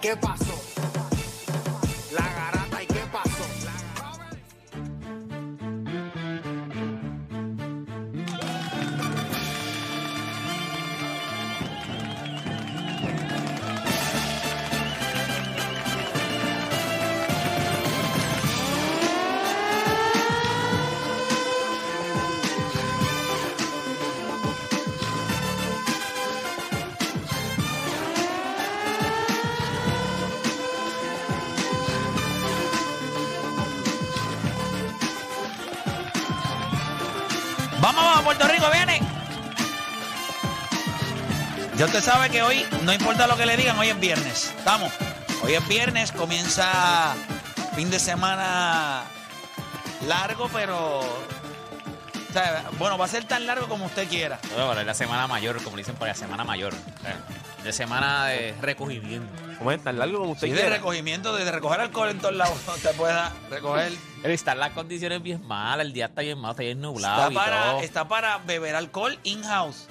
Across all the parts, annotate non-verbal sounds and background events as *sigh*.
Qué pasó? Ya usted sabe que hoy, no importa lo que le digan, hoy es viernes. Vamos. Hoy es viernes, comienza fin de semana largo, pero. o sea, bueno, va a ser tan largo como usted quiera. Bueno, es la semana mayor, como dicen por la semana mayor. Eh, De semana de recogimiento. ¿Cómo es? ¿Tan largo como usted Sí, de quiera? recogimiento, de recoger alcohol en todos lados. *laughs* Usted pueda recoger. Pero están las condiciones bien malas, el día está bien malo, está bien nublado Está y para, todo. está para beber alcohol in-house.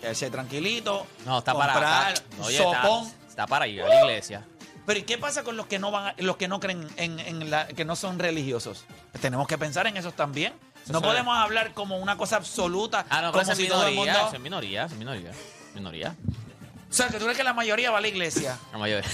Quedarse tranquilito. no, está para. oye, está- sopón. Está, para ir a la iglesia. Pero ¿y qué pasa con los que no van, a- los que no creen en, en la, que no son religiosos? Tenemos que pensar en esos también. Eso no sabe. podemos hablar como una cosa absoluta, Ah, no, pero como es si todo el minoría, mundo. es minoría, minoría. Minoría. O sea, que tú crees que la mayoría va a la iglesia. La mayoría.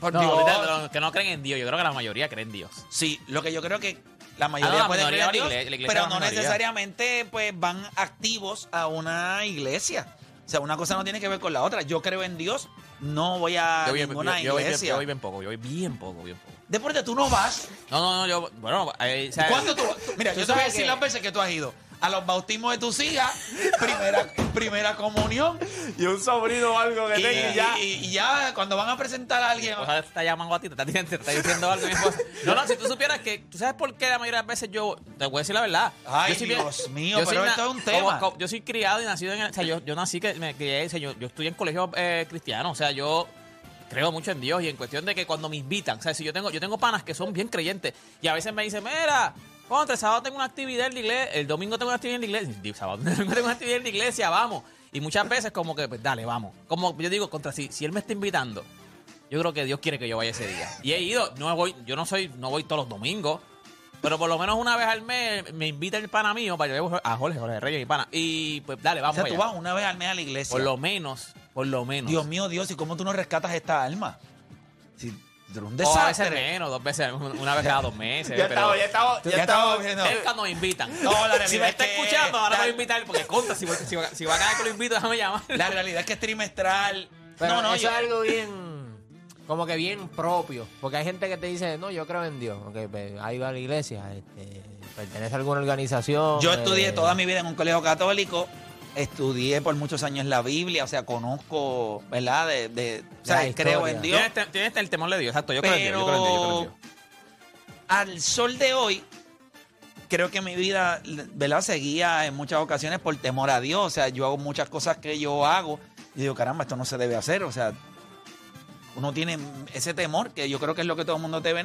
Por *laughs* No, Dios. ahorita los que no creen en Dios, yo creo que la mayoría creen en Dios. Sí, lo que yo creo que la mayoría Ah, la creer a Dios, la iglesia pero no necesariamente pues van activos a una iglesia. O sea, una cosa no tiene que ver con la otra. Yo creo en Dios, no voy a Yo ninguna yo- yo voy bien- iglesia. yo voy bien poco, yo voy bien poco, bien poco. Deporte, tú no vas. No, no, no, yo, bueno, eh, ¿Cuánto tú? Mira, tú yo te voy a decir que- las veces que tú has ido. A los bautismos de tus hijas, primera, primera comunión. Y un sobrino o algo que Y, tenga y ya. y- y ya cuando van a presentar a alguien. O sea, te está llamando a ti, te está, diciendo- te está diciendo algo mi esposa. No, no, si tú supieras que, ¿tú sabes por qué la mayoría de las veces yo, te voy a decir la verdad. Ay, Yo soy Dios mío, yo soy pero na- esto es un como- tema. como- yo soy criado y nacido en el, o sea, yo, yo nací que me crié, o sea, yo, yo estudié en colegio eh, cristiano, o sea, yo creo mucho en Dios y en cuestión de que cuando me invitan, o sea, si yo tengo, yo tengo panas que son bien creyentes y a veces me dicen, mira, contra, el sábado tengo una actividad en la iglesia, el domingo tengo una actividad en la iglesia, *laughs* el sábado domingo tengo una actividad en la iglesia, vamos. Y muchas veces como que, pues dale, vamos. Como yo digo, contra, si, si él me está invitando, yo creo que Dios quiere que yo vaya ese día. Y he ido, no voy, yo no soy, no voy todos los domingos, pero por lo menos una vez al mes me invita el pana mío para yo a Jorge, Jorge Reyes, mi pana. Y pues dale, O vamos sea, tú vas una vez al mes a la iglesia. Por lo menos, por lo menos. Dios mío, Dios, ¿y cómo tú no rescatas esta alma? Si un O a veces menos, dos veces, una vez cada dos meses. Ya estaba, ya estaba, Ya ya estaba. Cerca nos invitan. No, la realidad si me es está que- escuchando, ahora la- me voy a invitar, porque conta, si, si, va- si va a caer que lo invito, déjame llamar. La realidad es que es trimestral. Pero no, no, eso yo- es algo bien, como que bien propio. Porque hay gente que te dice, no, yo creo en Dios. Ok, pues, ha ido a la iglesia, este, pertenece a alguna organización. Yo estudié eh, toda mi vida en un colegio católico, estudié por muchos años la Biblia, o sea, conozco, ¿verdad? De, de- o sea, La creo historia. en Dios. Tienes, te- tienes el temor de Dios, exacto. Yo creo en Dios, yo creo en Dios, yo creo en Pero Dios. al sol de hoy, creo que mi vida, ¿verdad? Seguía en muchas ocasiones por temor a Dios. O sea, yo hago muchas cosas que yo hago y digo, caramba, esto no se debe hacer. O sea, uno tiene ese temor que yo creo que es lo que todo el mundo debe,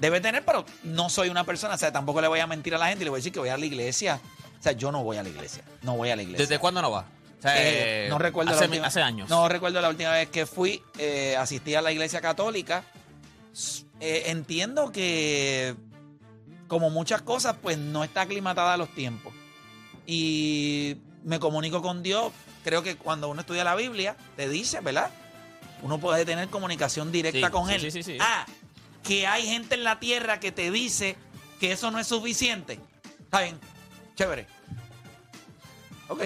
debe tener, pero no soy una persona, o sea, tampoco le voy a mentir a la gente y le voy a decir que voy a la iglesia. O sea, yo no voy a la iglesia, no voy a la iglesia. ¿Desde cuándo no? O sea, Eh, no recuerdo hace, la última, hace años. No recuerdo la última vez que fui, eh, asistí a la iglesia católica. Eh, entiendo que, como muchas cosas, pues no está aclimatada a los tiempos. Y me comunico con Dios creo que cuando uno estudia la Biblia, te dice, ¿verdad? Uno puede tener comunicación directa Sí, con sí, él. sí, sí, sí. Ah, que hay gente en la tierra que te dice que eso no es suficiente. Está bien, chévere. Ok.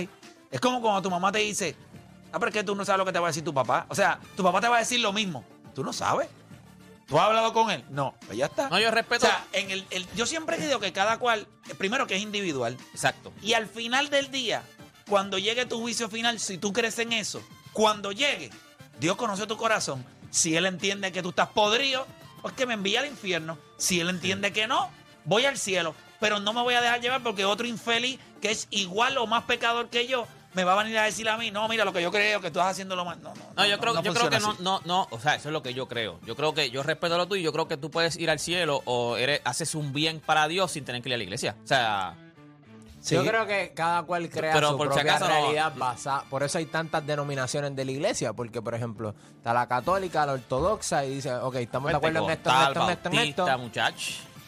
Es como cuando tu mamá te dice, ah, pero es que tú no sabes lo que te va a decir tu papá. O sea, tu papá te va a decir lo mismo. Tú no sabes. ¿Tú has hablado con él? No, pues ya está. No, yo respeto. O sea, en el, el- yo siempre digo que cada cual, eh, primero que es individual, Exacto. y al final del día, cuando llegue tu juicio final, si tú crees en eso, cuando llegue, Dios conoce tu corazón. Si Él entiende que tú estás podrido, pues que me envíe al infierno. Si Él entiende que no, voy al cielo. Pero no me voy a dejar llevar porque otro infeliz que es igual o más pecador que yo, me va a venir a decir a mí, no, mira lo que yo creo, que tú estás haciendo lo mal. No, no, No, yo creo, yo creo que no, no, no, o sea, eso es lo que yo creo. Yo creo que yo respeto lo tuyo, yo creo que tú puedes ir al cielo o eres, haces un bien para Dios sin tener que ir a la iglesia. O sea, Sí. Yo creo que cada cual crea Pero su por si propia acaso no- realidad basada. Por eso hay tantas denominaciones de la iglesia, porque por ejemplo está la católica, la ortodoxa y dice, ok, estamos de acuerdo en esto, en esto, en esto, en esto.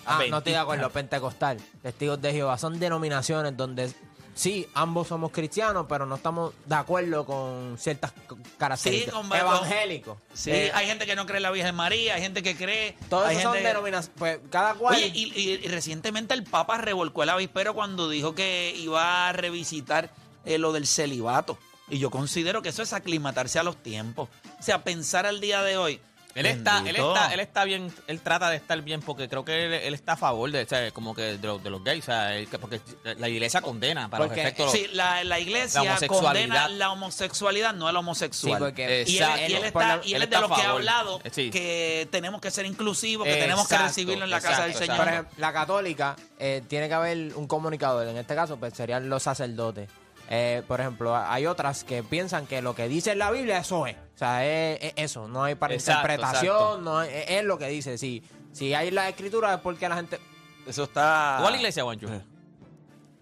Ah, no estoy de Adventista. acuerdo, pentecostal, testigos de Jehová, son denominaciones donde sí, ambos somos cristianos, pero no estamos de acuerdo con ciertas características. Sí, con- Evangélicos. Sí, Eh, hay gente que no cree en la Virgen María, hay gente que cree. todos son que- denominaciones. Pues cada cual. Oye, y, y- y recientemente el Papa revolcó el avispero cuando dijo que iba a revisitar eh, lo del celibato. Y yo considero que eso es aclimatarse a los tiempos. O sea, pensar al día de hoy. Él está, él está, él está bien, él trata de estar bien porque creo que él, él está a favor de, o sea, como que de los, de los gays, o sea, él- que- porque la iglesia condena para Porque, los efectos. Sí, la, la iglesia La condena la homosexualidad, no el Sí, homosexual. porque y él, y él está, la- y él él es de está los a que ha favor. hablado Eh, sí. que tenemos que ser inclusivos, que tenemos que recibirlo en la casa del exacto, Señor. Por ejemplo, la católica eh, tiene que haber un comunicador. En este caso, pues serían los sacerdotes. Eh, por ejemplo, hay otras que piensan que lo que dice en la Biblia, eso es. O sea, es, es eso. No hay para Exacto, interpretación, exacto. no es, es lo que dice. Si, si hay la escritura, es porque la gente. Eso está. ¿Tú vas la iglesia, Juancho?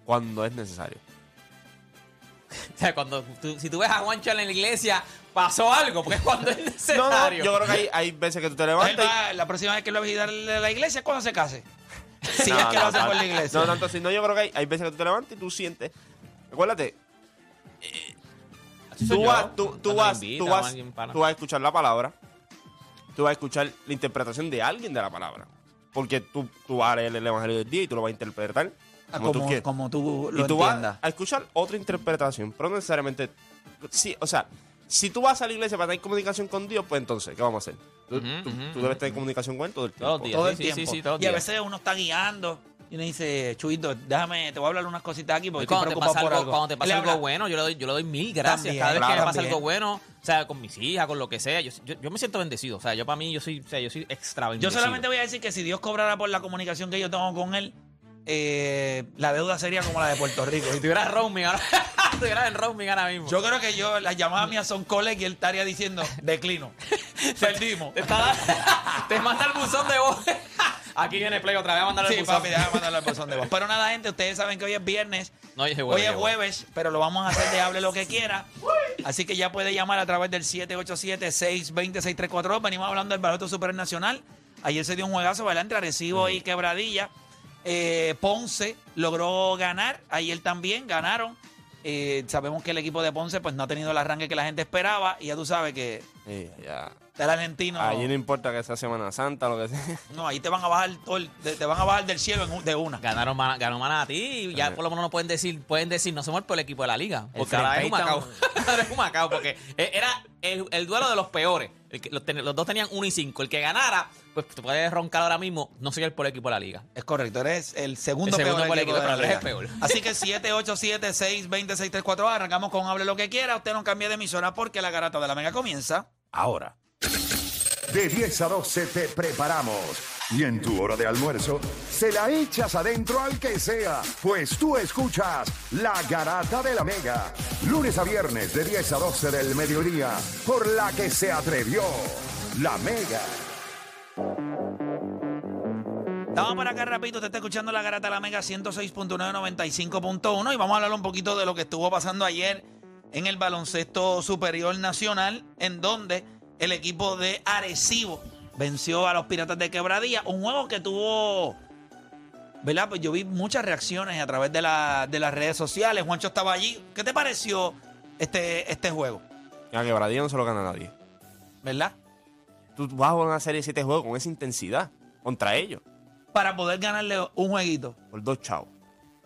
Cuando es necesario. *laughs* O sea, cuando tú- si tú ves a Juancho en la iglesia, pasó algo, porque es cuando es *laughs* No, no, necesario. yo creo que hay, hay veces que tú te levantas. va- la próxima vez que lo va a visitar a la iglesia es cuando se case. *laughs* Si No, es que no, lo hace no, por la iglesia. No, tanto así. No, yo creo que hay, hay veces que tú te levantas y tú sientes. Acuérdate, tú vas, tú, vas, tú a vas, tú vas a escuchar la palabra. Tú vas a escuchar la interpretación de alguien de la palabra. Porque tú, tú vas a leer el evangelio del día y tú lo vas a interpretar Ah, como, tú como, como tú lo y tú entiendas. vas a escuchar otra interpretación, pero no necesariamente. Sí, o sea, si tú vas a la iglesia para tener comunicación con Dios, pues entonces, ¿qué vamos a hacer? Tú, debes tener comunicación con Él todo el tiempo. Todo el sí, sí, tiempo. sí, y a veces uno está guiando y uno dice, Chuito, déjame, te voy a hablar unas cositas aquí porque cuando te preocupado pasa por algo, algo. cuando te Él pasa algo habla, bueno, yo le doy, yo le doy mil gracias. También, Cada vez que me pasa también. algo bueno, o sea, con mis hijas, con lo que sea, yo, yo, yo me siento bendecido. O sea, yo para mí, yo soy, o sea, yo soy extra Yo bendecido. solamente voy a decir que si Dios cobrara por la comunicación que yo tengo con él, eh, la deuda sería como la de Puerto *laughs* Rico. Si tuvieras roaming ahora, *laughs* si tuvieras en roaming ahora mismo. Yo creo que yo, las llamadas mías son coles y él estaría diciendo, declino. *laughs* Perdimos. te, te manda el buzón de voz. Aquí viene Play otra vez a mandar el Sí, papi, déjame mandarle el buzón de voz. Pero nada, gente, ustedes saben que hoy es viernes. No, hoy es Hoy jueves, es ya, jueves, pero lo vamos a hacer de hable lo que quiera. Así que ya puede llamar a través del 787-620-634. Venimos hablando del baloto supernacional. Ayer se dio un juegazo, ¿verdad? Entre Arecibo y Quebradilla. Eh, Ponce logró ganar. Ayer también ganaron. Eh, sabemos que el equipo de Ponce pues no ha tenido el arranque que la gente esperaba. Y ya tú sabes que Sí, ya. El argentino... Allí no importa que sea Semana Santa o lo que sea. No, ahí te van a bajar todo el- te te van a bajar del cielo en un- de una. Ganaron Mana- ganó Manatí y ya por lo menos no pueden decir, pueden decir, no somos el peor equipo de la liga. El Porque ahora es Free Humacao. Payton. ahora es Humacao, porque e- era el, el duelo de los peores. El que- los, ten- los dos tenían 1 y 5. El que ganara, pues te puedes roncar ahora mismo, no soy el peor equipo de la liga. Es correcto, eres el segundo, El segundo peor peor equipo equipo, de la pero eres liga. el peor. Así que 787-620-634, arrancamos con Hable lo que quiera. Usted no cambie de emisora porque la garata de la mega comienza ahora. De 10 a 12 te preparamos. Y en tu hora de almuerzo, se la echas adentro al que sea, pues tú escuchas La Garata de la Mega. Lunes a viernes de 10 a 12 del mediodía, por la que se atrevió La Mega. Estamos para acá rapidito, te está escuchando la garata de la mega 106.995.1 y vamos a hablar un poquito de lo que estuvo pasando ayer en el baloncesto superior nacional, en donde el equipo de Arecibo venció a los Piratas de Quebradía, un juego que tuvo, ¿verdad? Pues yo vi muchas reacciones a través de, la- de las redes sociales, Juancho estaba allí. ¿Qué te pareció este, este juego, A quebradilla no se lo gana nadie. ¿verdad? Tú vas a una serie de siete juegos con esa intensidad contra ellos. Para poder ganarle un jueguito. Por dos chavos.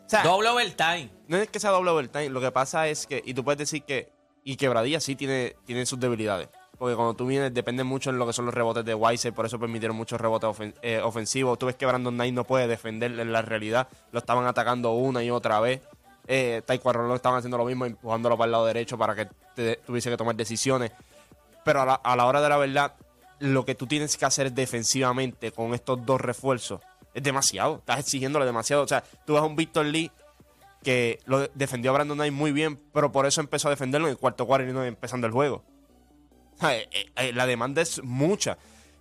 O sea, Doble overtime. no es que sea doble overtime. Lo que pasa es que, y tú puedes decir que, y quebradilla sí tiene, tiene sus debilidades. Porque cuando tú vienes, depende mucho en lo que son los rebotes de Weiser, por eso permitieron muchos rebotes eh, ofensivos. Tú ves que Brandon Knight no puede defender en la realidad. Lo estaban atacando una y otra vez. Eh, Taekwondo estaban haciendo lo mismo, empujándolo para el lado derecho para que te- tuviese que tomar decisiones. Pero a la, a la hora de la verdad, lo que tú tienes que hacer defensivamente con estos dos refuerzos es demasiado. Estás exigiéndole demasiado. O sea, tú vas a un Victor Lee que lo defendió a Brandon Knight muy bien, pero por eso empezó a defenderlo en el cuarto cuarto y no empezando el juego. Eh, eh, la demanda es mucha.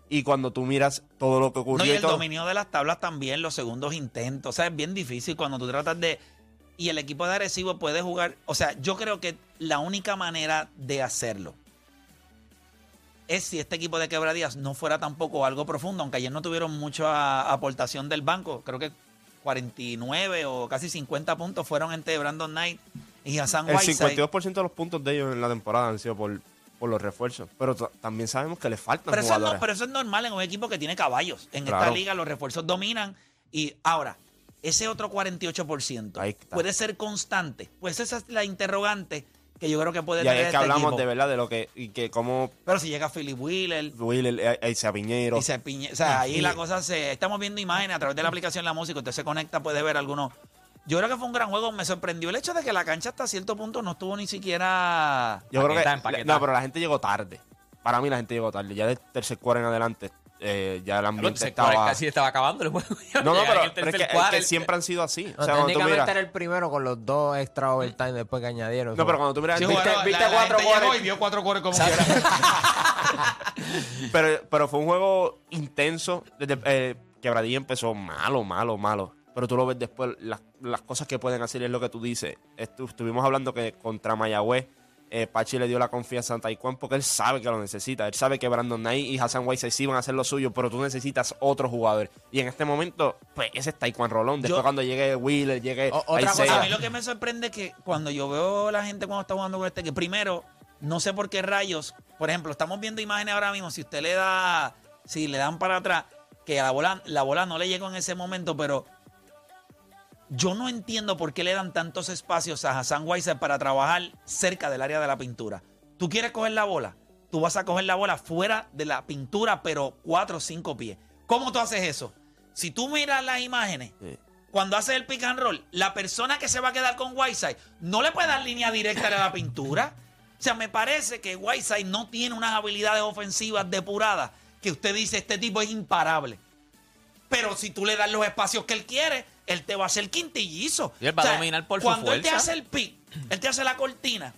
Y cuando tú miras todo lo que ocurrió No, y y el todo, dominio de las tablas también, los segundos intentos. O sea, es bien difícil cuando tú tratas de. Y el equipo de Arecibo puede jugar. O sea, yo creo que la única manera de hacerlo es si este equipo de quebradías no fuera tampoco algo profundo, aunque ayer no tuvieron mucha aportación del banco. Creo que 49 o casi 50 puntos fueron entre Brandon Knight y Hassan el Whiteside. 52% de los puntos de ellos en la temporada han sido por, por los refuerzos. Pero también sabemos que le faltan Pero eso, es, no- pero eso es normal en un equipo que tiene caballos. En esta liga los refuerzos dominan. Y ahora, ese otro 48% Ahí está. puede ser constante. Pues esa es la interrogante que yo creo que puede y tener es que este hablamos equipo. de verdad de lo que, y que como Pero si llega Philip Wheeler Will, eh, eh, Piñero, y se piñe, o sea, ahí la cosa se. Estamos viendo imágenes a través de la aplicación La Música. Usted se conecta, puede ver algunos. Yo creo que fue un gran juego. Me sorprendió el hecho de que la cancha hasta cierto punto no estuvo ni siquiera. Yo creo que. No, pero la gente llegó tarde. Para mí la gente llegó tarde. Ya del tercer cuarto en adelante, eh, ya el ambiente se estaba. casi estaba acabando el juego. *laughs* No, no, pero, el pero es, que, es el- siempre han sido así. No, o sea, cuando tú técnicamente miras. era el primero con los dos extra overtime después que añadieron. No, pero cuando tú miras. Sí, viste- bueno, viste la- la cuatro cuarenta- y vio cuatro cuartos como quiera. *laughs* pero, pero fue un juego intenso. Desde, eh, Quebradilla empezó malo, malo, malo. Pero tú lo ves después, las, las cosas que pueden hacer es lo que tú dices. Estu- estuvimos hablando que contra Mayagüez, eh, Pachi le dio la confianza a Taekwondo porque él sabe que lo necesita. Él sabe que Brandon Knight y Hassan Whiteside sí van a hacer lo suyo, pero tú necesitas otro jugador. Y en este momento, pues ese es Taekwondo Rolón. Después Yo- cuando llegue Wheeler, llegue O- otra cosa. A mí lo que me sorprende es que cuando yo veo a la gente cuando está jugando con este, que primero, no sé por qué rayos, por ejemplo, estamos viendo imágenes ahora mismo, si usted le da, si le dan para atrás, que a la bola, la bola no le llegó en ese momento, pero yo no entiendo por qué le dan tantos espacios a Hassan Weiser para trabajar cerca del área de la pintura. Tú quieres coger la bola, tú vas a coger la bola fuera de la pintura, pero cuatro o cinco pies. ¿Cómo tú haces eso? Si tú miras las imágenes, Sí. cuando hace el pick and roll, la persona que se va a quedar con Whiteside no le puede dar línea directa a la pintura. O sea, me parece que Whiteside no tiene unas habilidades ofensivas depuradas que usted dice, este tipo es imparable. Pero si tú le das los espacios que él quiere, él te va a hacer quintillizo. Y él va a dominar por su Cuando él te hace el pick, él te hace la cortina,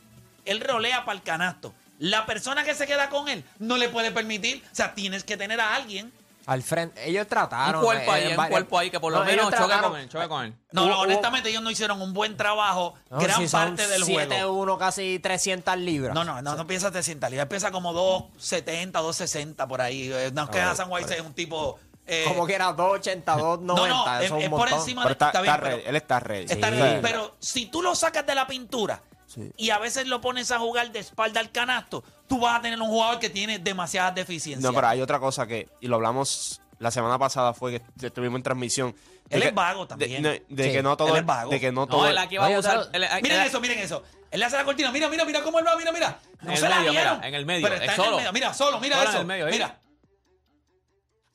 él rolea para el canasto. La persona que se queda con él no le puede permitir. O sea, tienes que tener a alguien Al frente, ellos trataron. un cuerpo eh, ahí, en un cuerpo ahí que por lo No, menos choque trataron- con él, choque con él. No, no, hubo- honestamente ellos no hicieron un buen trabajo, No, gran si son parte del juego. 7-1, casi 300 libras. No, no, no, no piensa 300 libras, piensa como 270, 260 por ahí. Eh, No es que Ah, Hassan White es un tipo... eh, Como que era 280, 290. no, no, es, eso es es un por montón. encima de... está, está bien, está pero- él está ready. está Sí. bien, Sí. pero si tú lo sacas de la pintura Sí. y a veces lo pones a jugar de espalda al canasto, tú vas a tener un jugador que tiene demasiadas deficiencias. No, pero hay otra cosa que, y lo hablamos la semana pasada, fue que estuvimos en transmisión. Él es vago también. De, de Sí, que no todo. él es vago. De que no todo. No, él aquí va a usar. eso- él- él- Miren él- eso, miren eso. Él le hace la cortina. Mira, mira, mira cómo él va. Mira, mira. No En se el la medio, mira, en el medio, Pero es está en solo. el medio. Mira, solo, mira Solo en eso. el medio, ¿eh? mira.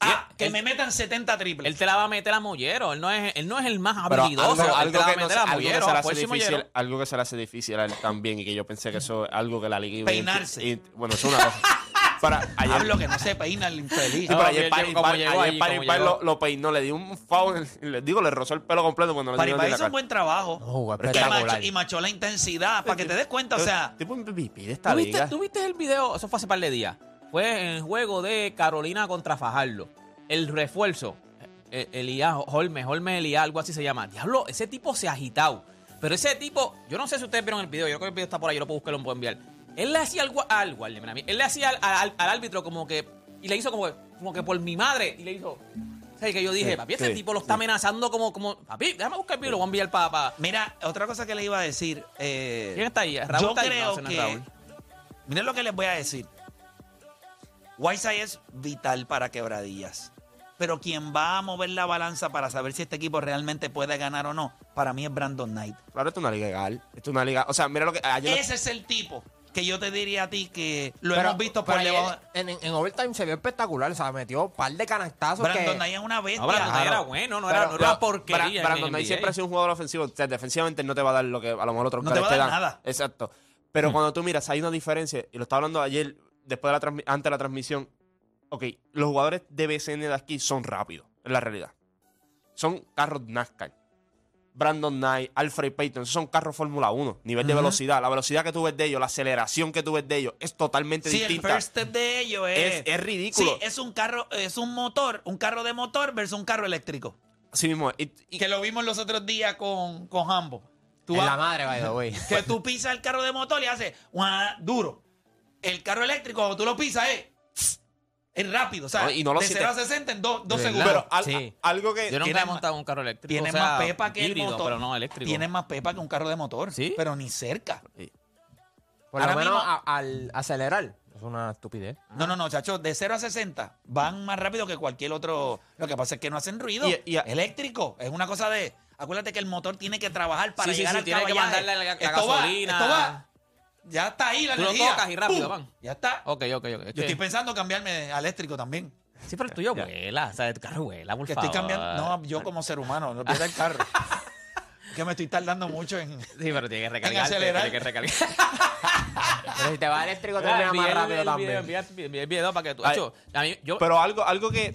Ah, que él- me metan 70 triples. Él te la va a meter a Mollero. Él no es, él no es el más Pero habilidoso. algo, que no algo que se le hace difícil, Mollero. algo que se le hace difícil a él también y que yo pensé que eso es algo que la liga iba Peinarse. y- bueno, eso es una cosa. *laughs* Para ayer, Hablo que no se peina el infeliz. sí, No, pero ayer Pari lo, lo peinó, le dio un foul, le digo, le rozó el pelo completo cuando no le dio hizo un buen trabajo. No, y, espectacular. machó, y machó la intensidad para que te des cuenta. O sea, tipo un MVP de esta ¿Tú viste, liga. tú viste el video? Eso fue hace par de días. Fue en el juego de Carolina contra Fajardo. El refuerzo. eh, Elías, Holmes, Holmes Elías, algo así se llama. Diablo, ese tipo se ha agitado. Pero ese tipo, yo no sé si ustedes vieron el video, yo creo que el video está por ahí, yo lo puedo buscar, lo puedo enviar. Él le hacía algo al guardia, él le hacía al, al- al árbitro como que, y le hizo como, que- como que por mi madre, y le hizo, o que yo dije, papi, sí, tipo lo está amenazando como, como, papi, déjame buscar el video, lo voy a enviar para... Mira, otra cosa que le iba a decir. eh, ¿Quién está ahí? ¿Raúl yo está ahí? creo ese no que. Raúl. Miren lo que les voy a decir. Whiteside es vital para quebradillas. Pero quien va a mover la balanza para saber si este equipo realmente puede ganar o no, para mí es Brandon Knight. Claro, esto es una liga legal. Esto es una liga. O sea, mira lo que. Ayer lo- Ese es el tipo que yo te diría a ti que lo Pero- hemos visto por debajo. En, en, en overtime se vio espectacular. O sea, metió un par de canastazos Brandon que... Knight es una bestia. No, Brandon Knight era Claro. bueno, no Pero- era, no era pero porquería. Bra- en Brandon Knight siempre ha sido un jugador ofensivo. O sea, defensivamente no te va a dar lo que a lo mejor otros No te va a dar dan. nada. Exacto. Pero cuando tú miras, hay una diferencia. Y lo estaba hablando ayer, después de la antes de la transmisión. Ok, los jugadores de BCN de aquí son rápidos, en la realidad. Son carros NASCAR. Brandon Knight, Alfred Payton, esos son carros Fórmula 1. Nivel de velocidad. La velocidad que tú ves de ellos, la aceleración que tú ves de ellos, es totalmente Sí, el distinta. first step de ellos es, Es- es ridículo. Sí, es un carro, es un motor, un carro de motor versus un carro eléctrico. Así mismo. es. Y- y- Que lo vimos los otros días con, con Hambo. Tú En vas- la madre, by the way. *laughs* que tú pisas el carro de motor y hace guá, duro. El carro eléctrico, cuando tú lo pisas, es, *tsk* es rápido. O sea, No, y no lo de sientes. 0 a 60 en 2 De segundos. pero al- Sí. a- algo que. Yo nunca tiene he más- montado un carro eléctrico. Tiene o sea, más pepa que híbrido, el motor. pero no eléctrico. Tiene más pepa que un carro de motor. ¿Sí? Pero ni cerca. Por Ahora lo menos mismo- a- al acelerar. Es una estupidez. No, no, no, chacho, de 0 a 60 van más rápido que cualquier otro. Lo que pasa es que no hacen ruido. Y- y- Eléctrico. Es una cosa de. Acuérdate que el motor tiene que trabajar para Sí, sí, llegar sí, al tiene que caballaje. mandarle la- la Esto va, gasolina. esto va. Ya está ahí la Tú lo energía. tocas y rápido ¡Pum! van. Ya está. Ok, ok, ok. Es Yo que- estoy pensando cambiarme a eléctrico también. Sí, pero el tuyo vuela. O sea, el carro vuela, por Que favor. estoy cambiando. No, yo como ser humano, no pierda el carro. que me estoy tardando mucho en. Sí, pero tiene que recargar. acelerar. Tiene que recargar. *laughs* Pero si te va eléctrico, te termina más rápido también. video, envía- envía el video para que tú. Ay. Acho, a mí, yo, Pero algo, algo que,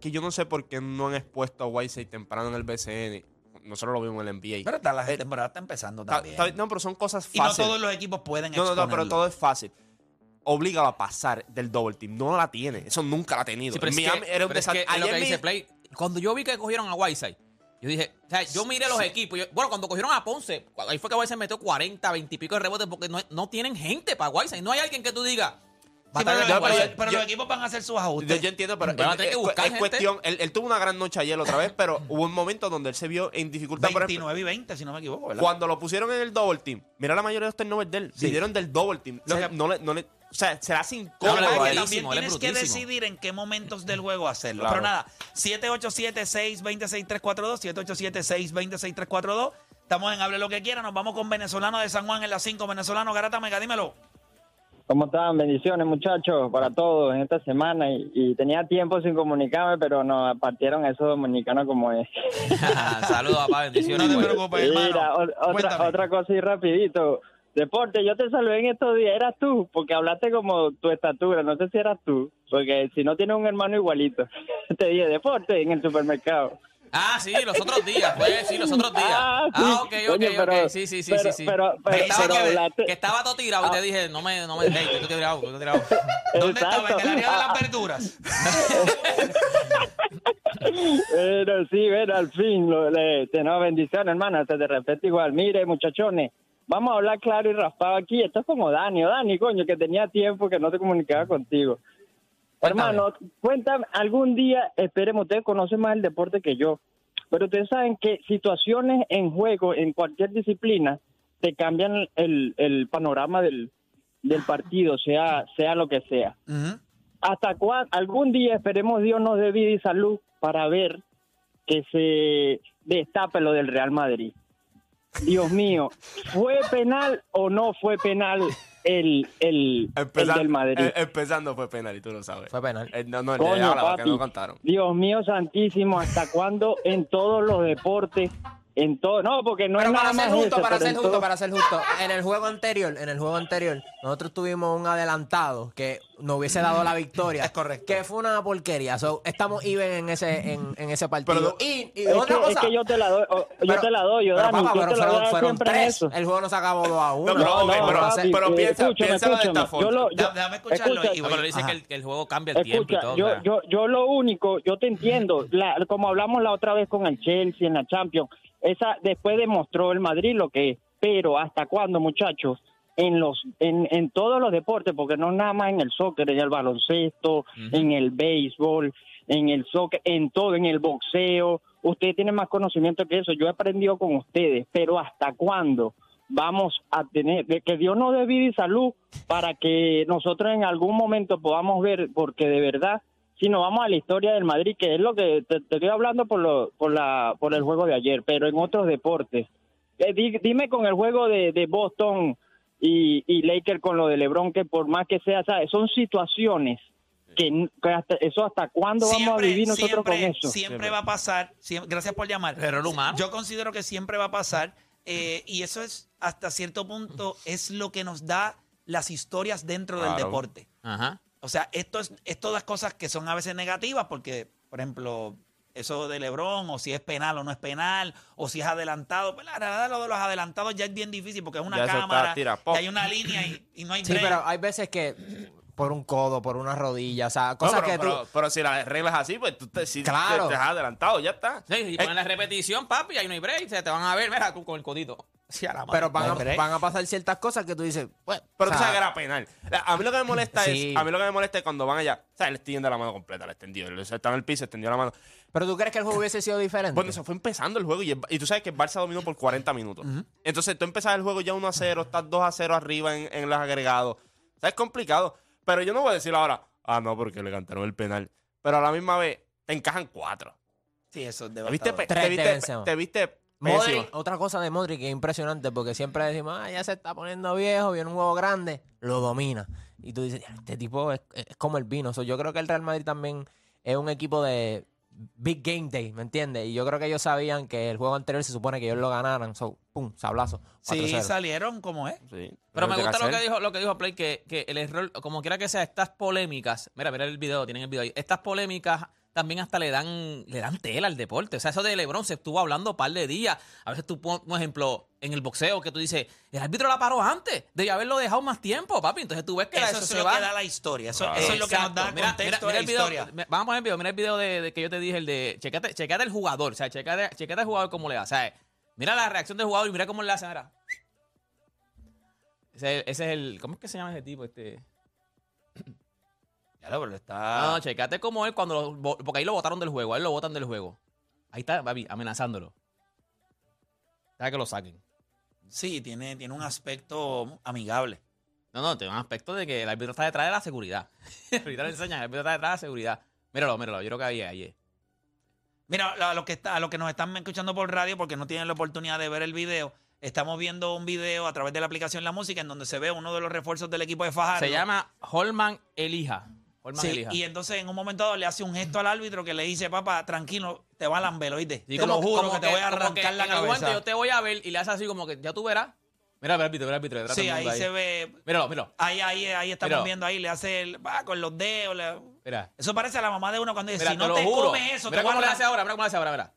que yo no sé por qué no han expuesto a Whiteside temprano en el BCN. Nosotros lo vimos en el NBA. Pero está, la temporada está empezando Ta- también. ta- no, pero son cosas y no fáciles. todos los equipos pueden no, no, no, pero todo es fácil. Obligado a pasar del double team. No la tiene. Eso nunca la ha tenido. Sí, pero es Miami que, era un pero es que desastre. lo que dice mi- Play. Cuando yo vi que cogieron a Whiteside, yo dije, o sea, yo miré los equipos. yo- bueno, cuando cogieron a Ponce, ahí fue que Whiteside metió 40, 20 y pico de rebotes porque no, no tienen gente para Whiteside. No hay alguien que tú digas. Sí, pero, yo- pero- pero yo- los equipos van a hacer sus ajustes. yo entiendo, pero Van a es, tener que es- buscar es gente. cuestión. Él, él tuvo una gran noche ayer otra vez, pero *laughs* hubo un momento donde él se vio en dificultad. por ejemplo, 29 y 20, si no me equivoco, ¿verdad? Cuando lo pusieron en el double team, mira la mayoría de los turnovers de él. Sí. Pidieron del double team. O sea, no le, no le, o sea, se No, él. que brutísimo, también tienes que decidir en qué momentos del juego hacerlo. Claro. Pero nada, 787-626-342, 787-626-342. Estamos en Hable lo que quiera. Nos vamos con venezolano de San Juan en las 5. Venezolano, Garata Mega, dímelo. ¿Cómo están? Bendiciones, muchachos, para todos en esta semana. Y, y tenía tiempo sin comunicarme, pero nos partieron esos dominicanos como es. *laughs* *laughs* Saludos, papá, *laughs* bendiciones. No te güey. preocupes, hermano. Mira, o- otra, otra cosa y rapidito. Deporte, yo te saludé en estos días, eras tú, porque hablaste como tu estatura, no sé si eras tú, porque si no tienes un hermano igualito. Te dije, deporte en el supermercado. Ah, sí, los otros días, pues, sí, los otros días. Ah, Ah, sí. ok, ok, Oye, pero- ok. Sí, sí, sí, pero- sí, sí. pero- que, pero- estaba, pero que- hablaste- que estaba todo tirado y te dije, no me, no me, hey, estoy tirado, estoy tirado. *laughs* ¿Dónde estaba? En el área de Ah, las verduras. *laughs* Pero sí, bueno, al fin, lo, le, te no, bendiciones, hermana, te de respeto igual. Mire, muchachones, vamos a hablar claro y raspado aquí. Esto es como Dani, o Dani, coño, que tenía tiempo que no te comunicaba contigo. Hermano, cuéntame, algún día, esperemos, ustedes conocen más el deporte que yo, pero ustedes saben que situaciones en juego, en cualquier disciplina, te cambian el, el panorama del, del partido, sea, sea lo que sea. Hasta cuándo, algún día esperemos Dios nos dé vida y salud para ver que se destape lo del Real Madrid. Dios mío, ¿fue penal o no fue penal el, el, el Empezando, del Madrid? eh, empezando fue penal y tú lo sabes. Fue penal. Eh, no, no, el de Coño, que papi. no cantaron. Dios mío santísimo, ¿hasta cuándo en todos los deportes? En todo, no, porque no Pero es para nada ser más justo, eso, para pero ser justo, todo- para ser justo. En el juego anterior, en el juego anterior, nosotros tuvimos un adelantado que nos hubiese dado la victoria. Es correcto. Que fue una porquería. So, estamos even en ese, en, en ese partido. Pero- y, y es, otra que, es cosa. que yo te la doy, o- yo pero- te la doy, yo, pero, Dani, papá, yo pero te la fueron, doy fueron tres. eso. El juego no se acabó 2 a 1. No, pero, ok, pero- pero eh, piensa- escúchame, piénsalo de esta forma. Yo lo- yo- Déjame escucharlo escucha, y No, pero dice que el, que el juego cambia el tiempo y Escucha, todo. yo, yo, yo lo único, yo te entiendo, la, como hablamos la otra vez con el Chelsea en la Champions, esa después demostró el Madrid lo que es, pero ¿hasta cuándo, muchachos? en los en, en todos los deportes, porque no nada más en el soccer, en el baloncesto, en el béisbol, en el soccer, en todo, en el boxeo. Ustedes tienen más conocimiento que eso. Yo he aprendido con ustedes, pero ¿hasta cuándo vamos a tener de que Dios nos dé vida y salud para que nosotros en algún momento podamos ver, porque de verdad si nos vamos a la historia del Madrid, que es lo que te, te estoy hablando por, lo, por, la, por el juego de ayer, pero en otros deportes. Eh, di- dime con el juego de, de Boston y, y Lakers con lo de LeBron, que por más que sea, ¿sabes? son situaciones que, hasta, eso hasta cuándo vamos a vivir nosotros siempre, con eso. Siempre va a pasar. siem- gracias por llamar. Pero el humano. Yo considero que siempre va a pasar. eh, y eso es, hasta cierto punto, es lo que nos da las historias dentro del deporte. Ajá. O sea, esto es, es todas cosas que son a veces negativas porque, por ejemplo, eso de Lebron, o si es penal o no es penal, o si es adelantado. Pues la verdad, lo de los adelantados ya es bien difícil porque es una Ya cámara, tira, y hay una línea y, y no hay Sí, break. pero hay veces que por un codo, por una rodilla, o sea, No, cosas pero, que tú... pero- pero si las reglas así, pues tú te, si Claro. te, te has adelantado, ya está. Sí, y Eh, ponen la repetición, papi, ahí no hay break. se te van a ver, mira, tú con el codito. Sí, a la madre. Pero van a, van pasar ciertas cosas que tú dices, pues, Pero o tú sea, sabes que era penal. A mí lo que me molesta Sí. es, a mí lo que me molesta es cuando van allá, o sea, él extiende la mano completa, le extendió, él está en el piso, extendió la mano. Pero tú crees que el juego hubiese sido diferente. Bueno, se fue empezando el juego y, el- y tú sabes que el Barça dominó por 40 minutos. Entonces tú empezas el juego ya 1 a 0, estás 2 a 0 arriba en, en los agregados. O sea, es complicado. Pero yo no voy a decir ahora, ah, no, porque le cantaron el penal. Pero a la misma vez, te encajan 4. Sí, eso es ¿Te viste, devastador. pe- Tres te de viste, Benzema. te viste Modric, otra cosa de Modric que es impresionante porque siempre decimos, ah, ya se está poniendo viejo, viene un juego grande, lo domina. Y tú dices, "Ya, este tipo es, es como el vino. So, yo creo que el Real Madrid también es un equipo de Big Game Day, ¿me entiendes? Y yo creo que ellos sabían que el juego anterior se supone que ellos lo ganaran. So, pum, sablazo. Sí, 4-0. salieron como es. Sí, Pero me gusta lo que dijo, lo que dijo Play, que, que el error, como quiera que sea, estas polémicas, mira, mira el video, tienen el video ahí, estas polémicas también hasta le dan, le dan tela al deporte. O sea, eso de Lebron se estuvo hablando un par de días. A veces tú pones, por ejemplo, en el boxeo, que tú dices, el árbitro la paró antes, debía haberlo dejado más tiempo, papi. Entonces tú ves que Eso, eso, es se lo va. que da la historia. Eso, Claro. eso es lo que nos da Mira, contexto mira, mira de el la video, historia. me- Vamos a poner el video. Mira el video de, de que yo te dije, el de checate, checate el jugador. O sea, checate, checate el jugador cómo le da. O sea, mira la reacción del jugador y mira cómo le hace. Mira. Ese, ese es el. ¿Cómo es que se llama ese tipo? Este. Ya lo, pero está... No, no, checate cómo él cuando. lo porque ahí lo botaron del juego. A él lo botan del juego. Ahí está, papi, amenazándolo. Deja que lo saquen. Sí, tiene, tiene un aspecto amigable. No, no, tiene un aspecto de que el árbitro está detrás de la seguridad. *laughs* Ahorita le enseñan, el árbitro está detrás de la seguridad. Míralo, míralo, yo creo que ahí, ahí. es. Mira, a los que, está, a los que nos están escuchando por radio porque no tienen la oportunidad de ver el video, estamos viendo un video a través de la aplicación La Música en donde se ve uno de los refuerzos del equipo de Fajardo. Se llama Holman Elija. Sí, y entonces en un momento dado le hace un gesto al árbitro que le dice, papá, tranquilo, te va a lamber, oíste. Sí, te lo juro como que, te voy a arrancar que la cabeza. yo te voy a ver y le hace así como que ya tú verás. Mira, mira el árbitro, mira el árbitro. Sí, ahí se ve, Míralo, míralo. ahí, ahí, ahí estamos Mira. viendo, ahí le hace, el, va con los dedos. le- Mira. Eso parece a la mamá de uno cuando dice, Mira, si no te juro. comes eso, mira te cómo le hace ahora, mira cómo le hace ahora, mira.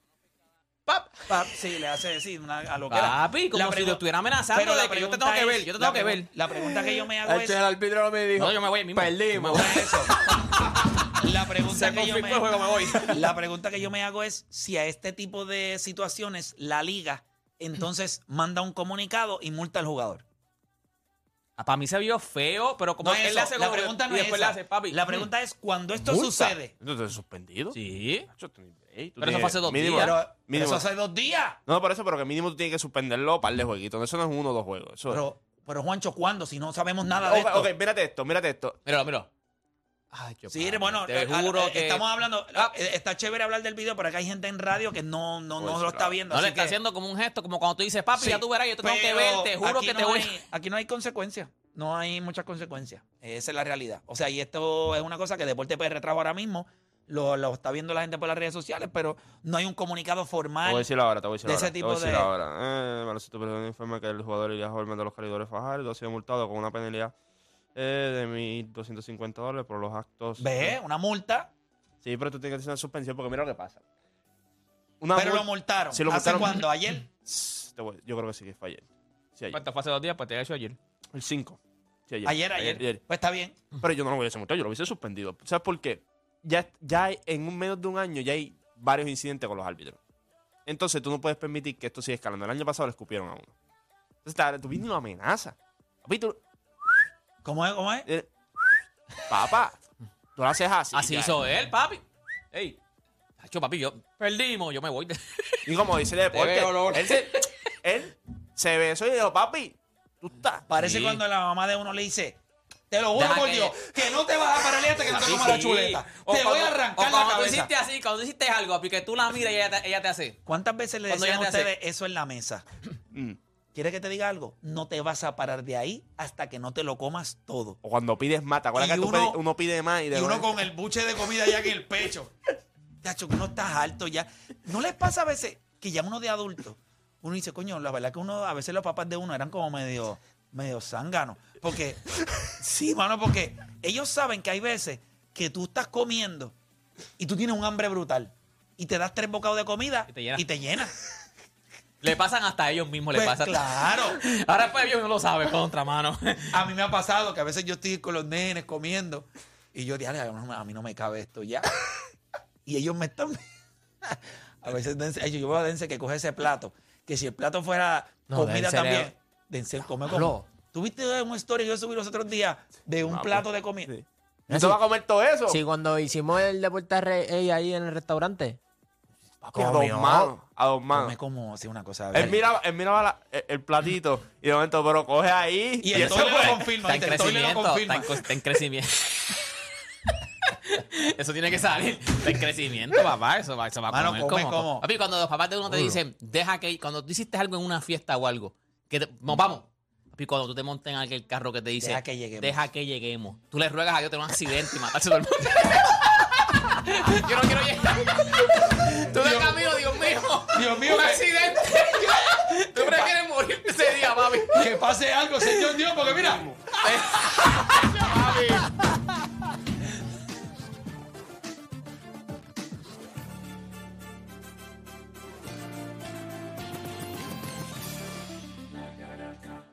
¡Pap! Pap, sí, le hace decir una a lo que Papi, como si lo estuviera amenazando de que yo te tengo que ver, yo te tengo que ver. La pregunta que yo me hago es, El árbitro me dijo, No, yo me voy mismo. perdimos. eso. *laughs* La pregunta, que yo me, juego, me voy. *laughs* la pregunta que yo me hago es si a este tipo de situaciones la liga entonces manda un comunicado y multa al jugador. Para mí se vio feo, pero como No él eso, le hace la que- pregunta no y es después esa. le hace, papi. La pregunta es cuando esto Multa. sucede. ¿Entonces suspendido? Sí. Nacho, tú tú Pero eso tienes- fue hace dos mínimo- días. Pero, pero mínimo. eso hace dos días. No, por eso, pero que mínimo tú tienes que suspenderlo par de jueguitos. Eso no es uno o dos juegos. Eso Pero, pero Juancho, ¿cuándo? Si no sabemos nada de Ok, esto. ok, mírate esto, mírate esto. Míralo, míralo. Ay, yo, Sí, papi, bueno, te eh, juro eh, que... estamos hablando, Ah. eh, está chévere hablar del video, pero acá hay gente en radio que no, no, no Pues, lo está viendo. No le así está que- haciendo como un gesto, como cuando tú dices, papi, Sí, ya tú verás, yo te tengo que ver, te juro que te voy. hay- *laughs* aquí no hay consecuencias. No hay muchas consecuencias. Esa es la realidad. O sea, y esto es una cosa que Deporte PR trajo ahora mismo. Lo, lo está viendo la gente por las redes sociales, pero no hay un comunicado Te formal. voy a decir ahora, te voy a decir de ahora. ese te voy a tipo decir de- ahora. Eh, Baloncesto informa que el jugador Ilias Holman de los Caridores Fajardo ha sido multado con una penalidad eh, de 1.250 dólares por los actos. Ve, una multa, Sí, pero tú tienes que hacer una suspensión porque mira lo que pasa. Una pero mul- lo multaron. Sí, lo ¿Hace multaron. cuándo? ¿Ayer? Te voy- Yo creo que sí que fue ayer. Sí, ayer. ¿Cuánto fue hace dos días? Pues te he hecho ayer. El 5. Sí, ayer. Ayer, ayer. Pues está bien. Pero yo no lo hubiese multado, yo lo hubiese suspendido. ¿Sabes por qué? Ya, ya en un menos de un año ya hay varios incidentes con los árbitros. Entonces tú no puedes permitir que esto siga escalando. El año pasado le escupieron a uno. Entonces está- tú lo amenazas. Papi, tú. ¿Cómo es? ¿Cómo es? eh, Papá, tú lo haces así. Así ya. hizo él, papi. Ey. Hacho, papi, yo perdimos, yo me voy. Y como dice el deporte, veo, él se, él se besó y dijo, papi, tú estás. Parece Sí. cuando la mamá de uno le dice, te lo juro por que- Dios, que no te vas a parar hasta que no te Sí, comas la sí. chuleta. O te voy a arrancar o la cuando tú cabeza. hiciste así, cuando tú hiciste algo, papi, que tú la miras y ella te, ella te hace. ¿Cuántas veces le decían a ustedes eso en la mesa? ¿Quieres que te diga algo? No te vas a parar de ahí hasta que no te lo comas todo. O cuando pides más, ¿te acuerdas Y que tú uno- pedi- uno pide más y, de Y uno con el buche de comida ya en el pecho. Chacho, que uno está alto ya. ¿No les pasa a veces que ya uno de adulto, uno dice, coño, la verdad que uno, a veces los papás de uno eran como medio, medio zánganos? Porque, sí, mano, porque ellos saben que hay veces que tú estás comiendo y tú tienes un hambre brutal y te das tres bocados de comida Y te llenas. y te llenas. Le pasan hasta a ellos mismos, le Pues pasa. claro. *laughs* Ahora pues ellos no lo saben, contra mano. A mí me ha pasado que a veces yo estoy con los nenes comiendo y yo digo, "Ay, a mí no me cabe esto ya. Y ellos me están... *laughs* A veces Dense- ay, yo veo a Dense que coge ese plato, que si el plato fuera No, comida Dense también, le- Dense come como... ¿Tuviste una historia que yo subí los otros días de un Ah, plato pues, de comida? sí. ¿No te va a comer todo eso? Sí, cuando hicimos el deporte rey ahí en el restaurante. Papi, a dos manos. A dos manos. Come como así una cosa... Él miraba, él miraba la- el, el platito y de momento, pero coge ahí. Y el eso toile fue- lo confirma, Está en ¿viste? El toile lo crecimiento. confirma. Está en, co- está en crecimiento. *laughs* Eso tiene que salir. Está en crecimiento, papá. Eso va, eso va a Mano, comer come como. como- Papi, cuando los papás de uno te dicen, deja que. Cuando tú hiciste algo en una fiesta o algo, que te- vamos. Papi, cuando tú te montes en aquel carro que te dice, Deja que lleguemos. Deja que lleguemos. Tú le ruegas a Dios tener un accidente y matarse todo el mundo. *laughs* Yo no quiero llegar. Dios mío, Un que- accidente. *laughs* Tú prefieres morir ese día, papi. Que pase algo, señor Dios, porque mira... *laughs*